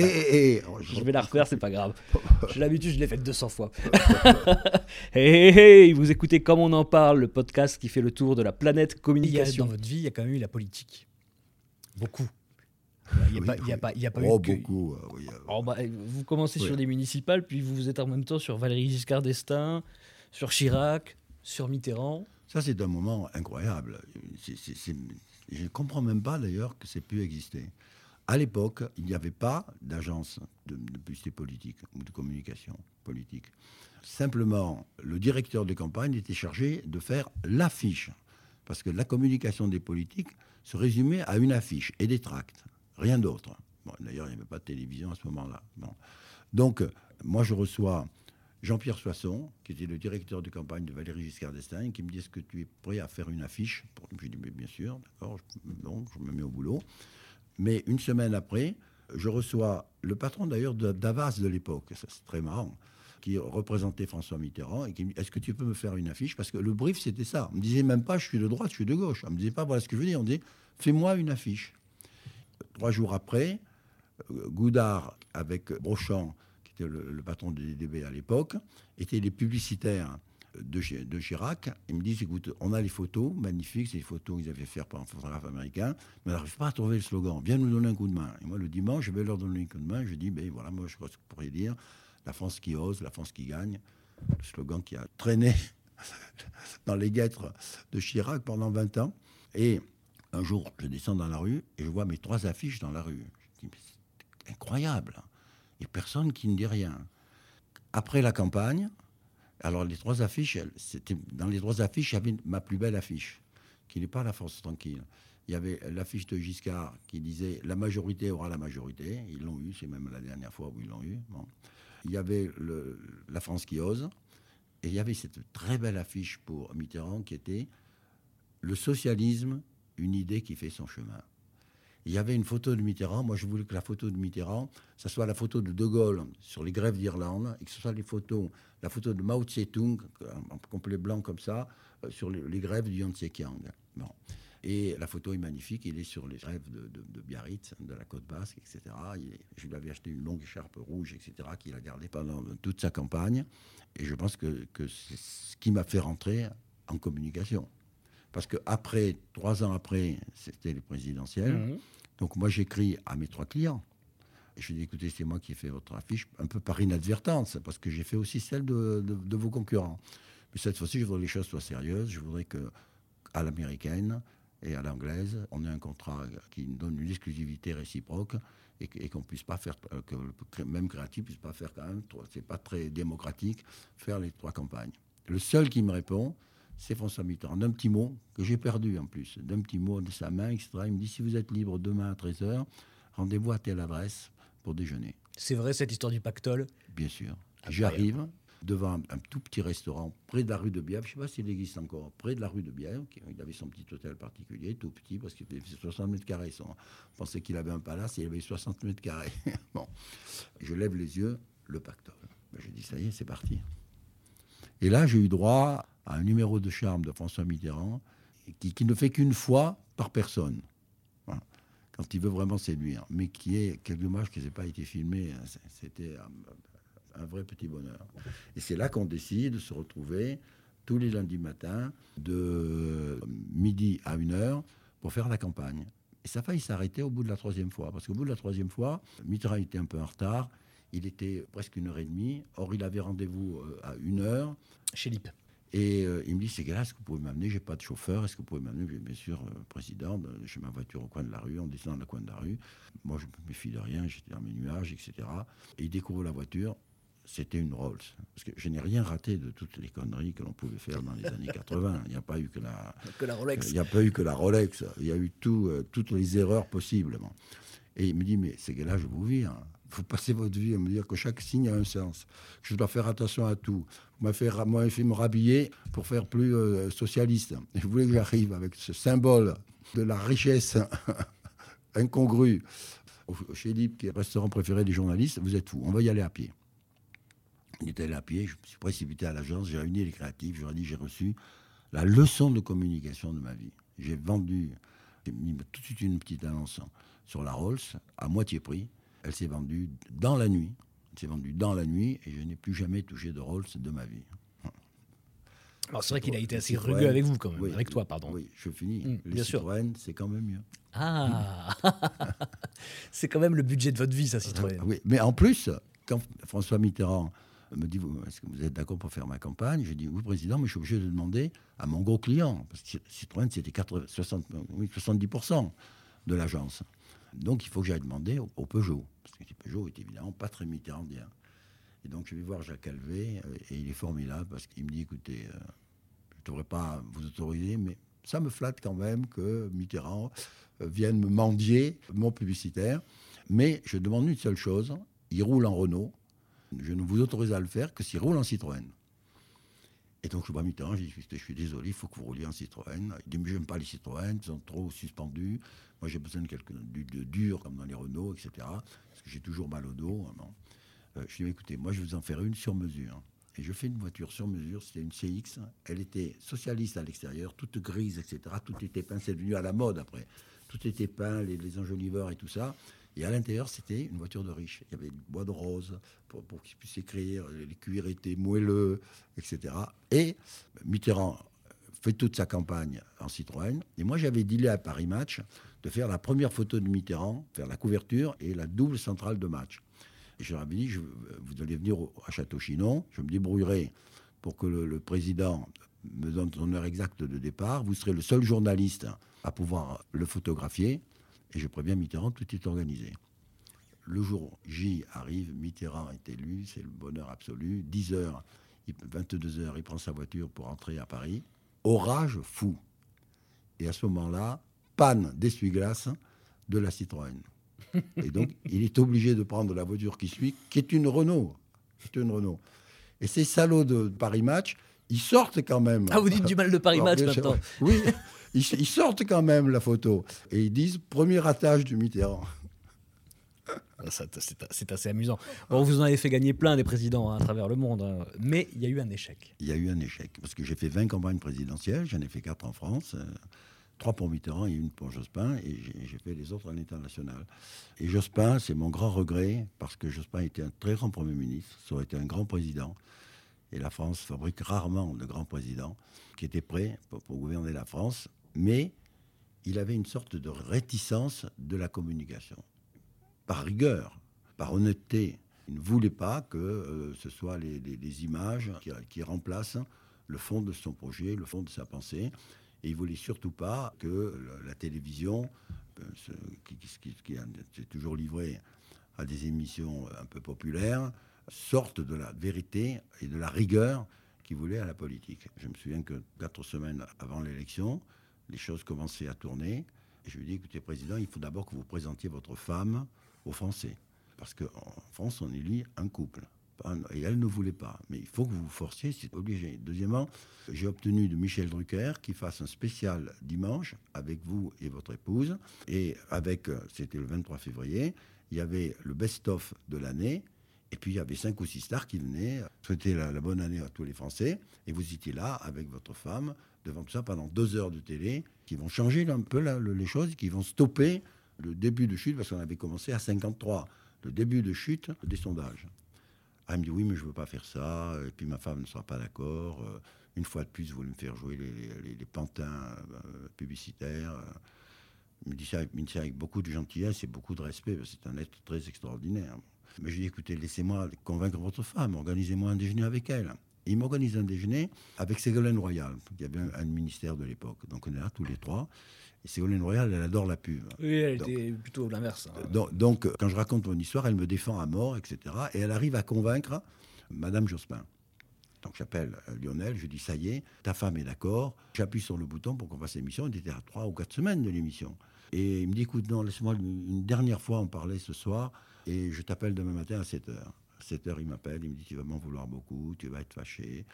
Et, et- et- oh, Je vais la refaire, c'est pas grave. J'ai l'habitude, je l'ai faite 200 fois. hey, hey, hey, vous écoutez Comme on en parle, le podcast qui fait le tour de la planète Il y a, communication. dans votre vie, il y a quand même eu la politique. Beaucoup. Il n'y a, Oui, pas- il y a oui. pas, il y a pas Oh, eu que- beaucoup. oui, euh, Oh, bah, vous commencez sur des municipales, puis vous êtes en même temps sur Valéry Giscard d'Estaing, sur Chirac, sur Mitterrand. Ça, c'est un moment incroyable. Je ne comprends même pas d'ailleurs que c'est pu exister. À l'époque, il n'y avait pas d'agence de, publicité politique ou de communication politique. Simplement, le directeur de campagne était chargé de faire l'affiche. Parce que la communication des politiques se résumait à une affiche et des tracts. Rien d'autre. D'ailleurs, il n'y avait pas de télévision à ce moment-là. Donc, moi, je reçois Jean-Pierre Soisson, qui était le directeur de campagne de Valéry Giscard d'Estaing, qui me dit Est-ce que tu es prêt à faire une affiche Pour- Je lui dis Bien sûr, d'accord, bon, je me mets au boulot. Mais une semaine après, je reçois le patron d'ailleurs d'Avas de l'époque, c'est très marrant, qui représentait François Mitterrand et qui me dit Est-ce que tu peux me faire une affiche? Parce que le brief, c'était ça. On me disait même pas Je suis de droite, je suis de gauche. On me disait pas Voilà ce que je veux dire. On me disait Fais-moi une affiche. Trois jours après, Goudard, avec Brochant, qui était le, le patron de DDB à l'époque, étaient les publicitaires de, Chi- de Chirac. Ils me disent, écoute, on a les photos, magnifiques, c'est les photos qu'ils avaient faites par un photographe américain, mais on n'arrive pas à trouver le slogan. Viens nous donner un coup de main. Et moi, le dimanche, je vais leur donner un coup de main. Je dis, ben voilà, moi, je crois que vous pourriez dire, la France qui ose, la France qui gagne. Le slogan qui a traîné dans les guêtres de Chirac pendant 20 ans. Et un jour, je descends dans la rue et je vois mes trois affiches dans la rue. Je dis, c'est incroyable. A personne qui ne dit rien. Après la campagne, alors les trois affiches, c'était dans les trois affiches, il y avait ma plus belle affiche, qui n'est pas la France tranquille. Il y avait l'affiche de Giscard qui disait la majorité aura la majorité. Ils l'ont eu, c'est même la dernière fois où ils l'ont eu. Il y avait la France qui ose. Et il y avait cette très belle affiche pour Mitterrand qui était le socialisme, une idée qui fait son chemin. Il y avait une photo de Mitterrand. Moi, je voulais que la photo de Mitterrand, ça soit la photo de De Gaulle sur les grèves d'Irlande, et que ce soit les photos, la photo de Mao Tse-tung, en complet blanc comme ça, euh, sur les, grèves du Yangtze-Kiang. Bon. Et la photo est magnifique. Il est sur les grèves de, Biarritz, de la côte basque, etc. Je lui avais acheté une longue écharpe rouge, etc., qu'il a gardée pendant toute sa campagne. Et je pense que, c'est ce qui m'a fait rentrer en communication. Parce que après, trois ans après, c'était les présidentielles. Mhm. Donc moi, j'écris à mes trois clients. Je dis, écoutez, c'est moi qui ai fait votre affiche, un peu par inadvertance, parce que j'ai fait aussi celle de, vos concurrents. Mais cette fois-ci, je voudrais que les choses soient sérieuses. Je voudrais que, à l'américaine et à l'anglaise, on ait un contrat qui nous donne une exclusivité réciproque et, et qu'on puisse pas faire, euh, que même créatif puisse pas faire quand même, c'est pas très démocratique, faire les trois campagnes. Le seul qui me répond, c'est François Mitterrand, d'un petit mot que j'ai perdu en plus, d'un petit mot de sa main, etc. Il me dit si vous êtes libre demain à 13h, rendez-vous à telle adresse pour déjeuner. C'est vrai, cette histoire du pactole? Bien sûr. J'arrive devant un, un tout petit restaurant près de la rue de Bièvre, je ne sais pas s'il existe encore, près de la rue de Bièvre. Il avait son petit hôtel particulier, tout petit, parce qu'il faisait 60 mètres carrés. On pensait qu'il avait un palace, il avait 60 mètres carrés. bon. Je lève les yeux, le pactole. Ben, je dis, ça y est, c'est parti. Et là, j'ai eu droit à un numéro de charme de François Mitterrand qui, qui ne fait qu'une fois par personne. Quand il veut vraiment séduire. Mais qui est, quel dommage que ça n'ait pas été filmé. hein. C'était un, vrai petit bonheur. Et c'est là qu'on décide de se retrouver tous les lundis matins de midi à une heure pour faire la campagne. Et ça a failli s'arrêter au bout de la troisième fois. Parce qu'au bout de la troisième fois, Mitterrand était un peu en retard. Il était presque une heure et demie. Or, il avait rendez-vous euh, à une heure. chez Lip. Et euh, il me dit, c'est gars, est-ce que vous pouvez m'amener? J'ai pas de chauffeur. Est-ce que vous pouvez m'amener? Bien bien sûr, euh, président, de- j'ai ma voiture au coin de la rue. On descend dans le coin de la rue. Moi, je me méfie de rien. J'étais dans mes nuages, etc. Et il découvre la voiture. C'était une Rolls. Parce que je n'ai rien raté de toutes les conneries que l'on pouvait faire dans les années 80. Il n'y a pas eu que la, Que la Rolex. il n'y a pas eu que la Rolex. Il y a eu tout, euh, toutes les erreurs possibles. bon. Et il me dit, mais ces gars-là, je vous hein. Vous passez votre vie à me dire que chaque signe a un sens. Que je dois faire attention à tout. Vous m'avez fait, me rhabiller pour faire plus euh, socialiste. Et je voulais que j'arrive avec ce symbole de la richesse incongrue. Chez Lip, qui est le restaurant préféré des journalistes, vous êtes fous. On va y aller à pied. On est allé à pied, je me suis précipité à l'agence, j'ai réuni les créatifs, dit j'ai reçu la leçon de communication de ma vie. J'ai vendu, j'ai mis tout de suite une petite annonce sur la Rolls à moitié prix. Elle s'est vendue dans la nuit. Elle s'est vendue dans la nuit et je n'ai plus jamais touché de Rolls de ma vie. Alors c'est vrai qu'il a été assez Citroën. rugueux avec vous quand même, Oui, avec toi, pardon. Oui, je finis. Mm, Les bien sûr. Citroën, c'est quand même mieux. Ah C'est quand même le budget de votre vie, ça, Citroën. Ah Oui, mais en plus, quand François Mitterrand me dit Est-ce que vous êtes d'accord pour faire ma campagne Je dis Oui, président, mais je suis obligé de demander à mon gros client. Parce que Citroën, c'était 80 60 oui, 70% de l'agence. Donc, il faut que j'aille demander au, Peugeot. Parce que Peugeot est évidemment pas très mitterrandien. Et donc, je vais voir Jacques Calvé, euh, et il est formidable parce qu'il me dit Écoutez, euh, je ne devrais pas vous autoriser, mais ça me flatte quand même que Mitterrand euh, vienne me mendier mon publicitaire. Mais je demande une seule chose il roule en Renault. Je ne vous autorise à le faire que s'il roule en Citroën. Et donc je vois Mitterrand, je dis je suis désolé, il faut que vous rouliez en Citroën. Il dit mais j'aime pas les Citroën, ils sont trop suspendus. Moi j'ai besoin de quelque de, de dur comme dans les Renault, etc. Parce que j'ai toujours mal au dos. Euh, je lui dis écoutez, moi je vais vous en faire une sur mesure. Et je fais une voiture sur mesure, c'était une CX. Elle était socialiste à l'extérieur, toute grise, etc. Tout était peint, c'est devenu à la mode après. Tout était peint, les enjoliveurs et tout ça. Et à l'intérieur, c'était une voiture de riche. Il y avait du bois de rose pour, pour qu'il puisse écrire, les cuirs étaient moelleux, etc. Et Mitterrand fait toute sa campagne en Citroën. Et moi, j'avais dealé à Paris Match de faire la première photo de Mitterrand, faire la couverture et la double centrale de match. Et je leur avais dit, vous allez venir à Château-Chinon, je me débrouillerai pour que le président me donne son heure exacte de départ. Vous serez le seul journaliste à pouvoir le photographier. Et je préviens Mitterrand, tout est organisé. Le jour J arrive, Mitterrand est élu, c'est le bonheur absolu. 10 heures, il- 22 heures, il prend sa voiture pour entrer à Paris. Orage fou. Et à ce moment-là, panne d'essuie-glace de la Citroën. Et donc, il est obligé de prendre la voiture qui suit, qui est une Renault. C'est une Renault. Et ces salauds de Paris Match, ils sortent quand même. Ah, vous dites du mal de Paris Alors, Match maintenant. Oui, ils, ils sortent quand même la photo. Et ils disent premier ratage du Mitterrand. Ah, C'est assez amusant. Bon, vous en avez fait gagner plein des présidents hein, à travers le monde, hein. mais il y a eu un échec. Il y a eu un échec. Parce que j'ai fait 20 campagnes présidentielles, j'en ai fait 4 en France, euh, 3 pour Mitterrand et une pour Jospin, et j'ai j'ai fait les autres à l'international. Et Jospin, c'est mon grand regret, parce que Jospin était un très grand Premier ministre, ça aurait été un grand président. Et la France fabrique rarement de grands présidents qui étaient prêts pour, pour gouverner la France, mais il avait une sorte de réticence de la communication. Par rigueur, par honnêteté, il ne voulait pas que euh, ce soit les, images qui, remplacent le fond de son projet, le fond de sa pensée. Et il voulait surtout pas que la télévision, euh, qui, qui- qui- s'est toujours livré à des émissions un peu populaires, sorte de la vérité et de la rigueur qu'il voulait à la politique. Je me souviens que quatre semaines avant l'élection, les choses commençaient à tourner. Je lui ai dit, écoutez, Président, il faut d'abord que vous présentiez votre femme aux Français. Parce qu'en France, on élit un couple. Et elle ne voulait pas. Mais il faut que vous vous forciez, c'est obligé. Deuxièmement, j'ai obtenu de Michel Drucker qu'il fasse un spécial dimanche avec vous et votre épouse. Et avec, euh, c'était le 23 février, il y avait le best-of de l'année. Et puis il y avait cinq ou six stars qui venaient souhaiter la, bonne année à tous les Français. Et vous étiez là avec votre femme devant tout ça pendant deux heures de télé qui vont changer un peu les choses, qui vont stopper le début de chute parce qu'on avait commencé à 53, le début de chute des sondages. Elle me dit oui, mais je veux pas faire ça. Et puis ma femme ne sera pas d'accord. Euh, Une fois de plus, vous voulez me faire jouer les, pantins euh, publicitaires. Euh, Il il me dit ça avec beaucoup de gentillesse et beaucoup de respect. C'est un être très extraordinaire. Mais je lui dis écoutez, laissez-moi convaincre votre femme, organisez-moi un déjeuner avec elle. Et il m'organise un déjeuner avec Ségolène Royal, qui avait un, un ministère de l'époque. Donc on est là tous les trois. Et Ségolène Royal, elle adore la pub. Oui, elle Donc- était plutôt l'inverse. hein. Donc, donc, euh, quand je raconte mon histoire, elle me défend à mort, etc. Et elle arrive à convaincre Madame Jospin. Donc j'appelle euh, Lionel, je dis ça y est, ta femme est d'accord. J'appuie sur le bouton pour qu'on fasse l'émission. On était à trois ou quatre semaines de l'émission. Et il me dit écoute, non, laisse-moi une dernière fois en parler ce soir et je t'appelle demain matin à 7 heures. À 7 heures, il m'appelle, il me dit tu vas m'en vouloir beaucoup, tu vas être fâché.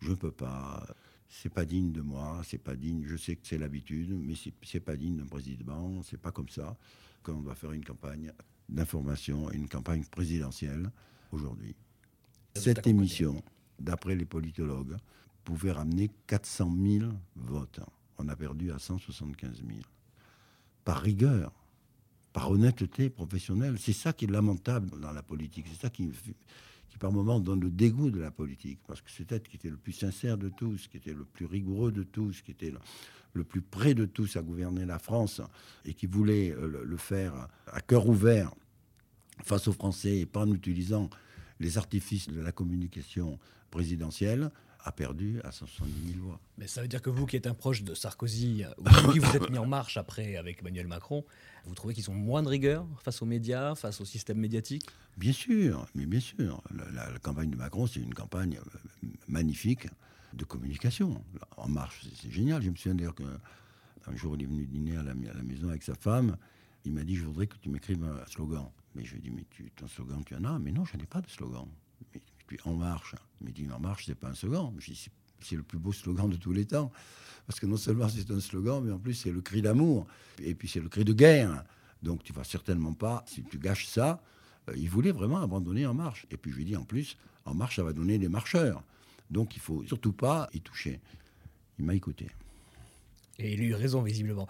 Je ne peux pas. C'est pas digne de moi, c'est pas digne. Je sais que c'est l'habitude, mais c'est- pas digne d'un président. C'est pas comme ça qu'on doit faire une campagne d'information, une campagne présidentielle aujourd'hui. Cette émission, d'après les politologues, pouvait ramener 400 000 votes. On a perdu à 175 000. Par rigueur, par honnêteté professionnelle. C'est ça qui est lamentable dans la politique. C'est ça qui, qui, par moments, donne le dégoût de la politique. Parce que c'est être qui était le plus sincère de tous, qui était le plus rigoureux de tous, qui était le, plus près de tous à gouverner la France et qui voulait euh, le, faire à cœur ouvert face aux Français et pas en utilisant les artifices de la communication présidentielle a perdu à 170 000 voix. Mais ça veut dire que vous, qui êtes un proche de Sarkozy, vous qui vous êtes mis en marche après avec Emmanuel Macron, vous trouvez qu'ils ont moins de rigueur face aux médias, face au système médiatique? Bien sûr, mais bien sûr. La, campagne de Macron, c'est une campagne euh, magnifique de communication. En marche, c'est génial. Je me souviens d'ailleurs qu'un jour, il est venu dîner à la, à la maison avec sa femme. Il m'a dit, je voudrais que tu m'écrives un slogan. Mais je lui ai dit, mais tu, ton slogan, tu en as Mais non, je n'en ai pas de slogan. Puis En Marche. Il me dit En Marche, c'est pas un slogan. C'est le plus beau slogan de tous les temps. Parce que non seulement c'est un slogan, mais en plus c'est le cri d'amour. Et puis c'est le cri de guerre. Donc tu vas certainement pas, si tu gâches ça, euh, il voulait vraiment abandonner En Marche. Et puis je lui dis en plus, En Marche, ça va donner des marcheurs. Donc il faut surtout pas y toucher. Il m'a écouté. Et il a eu raison, visiblement.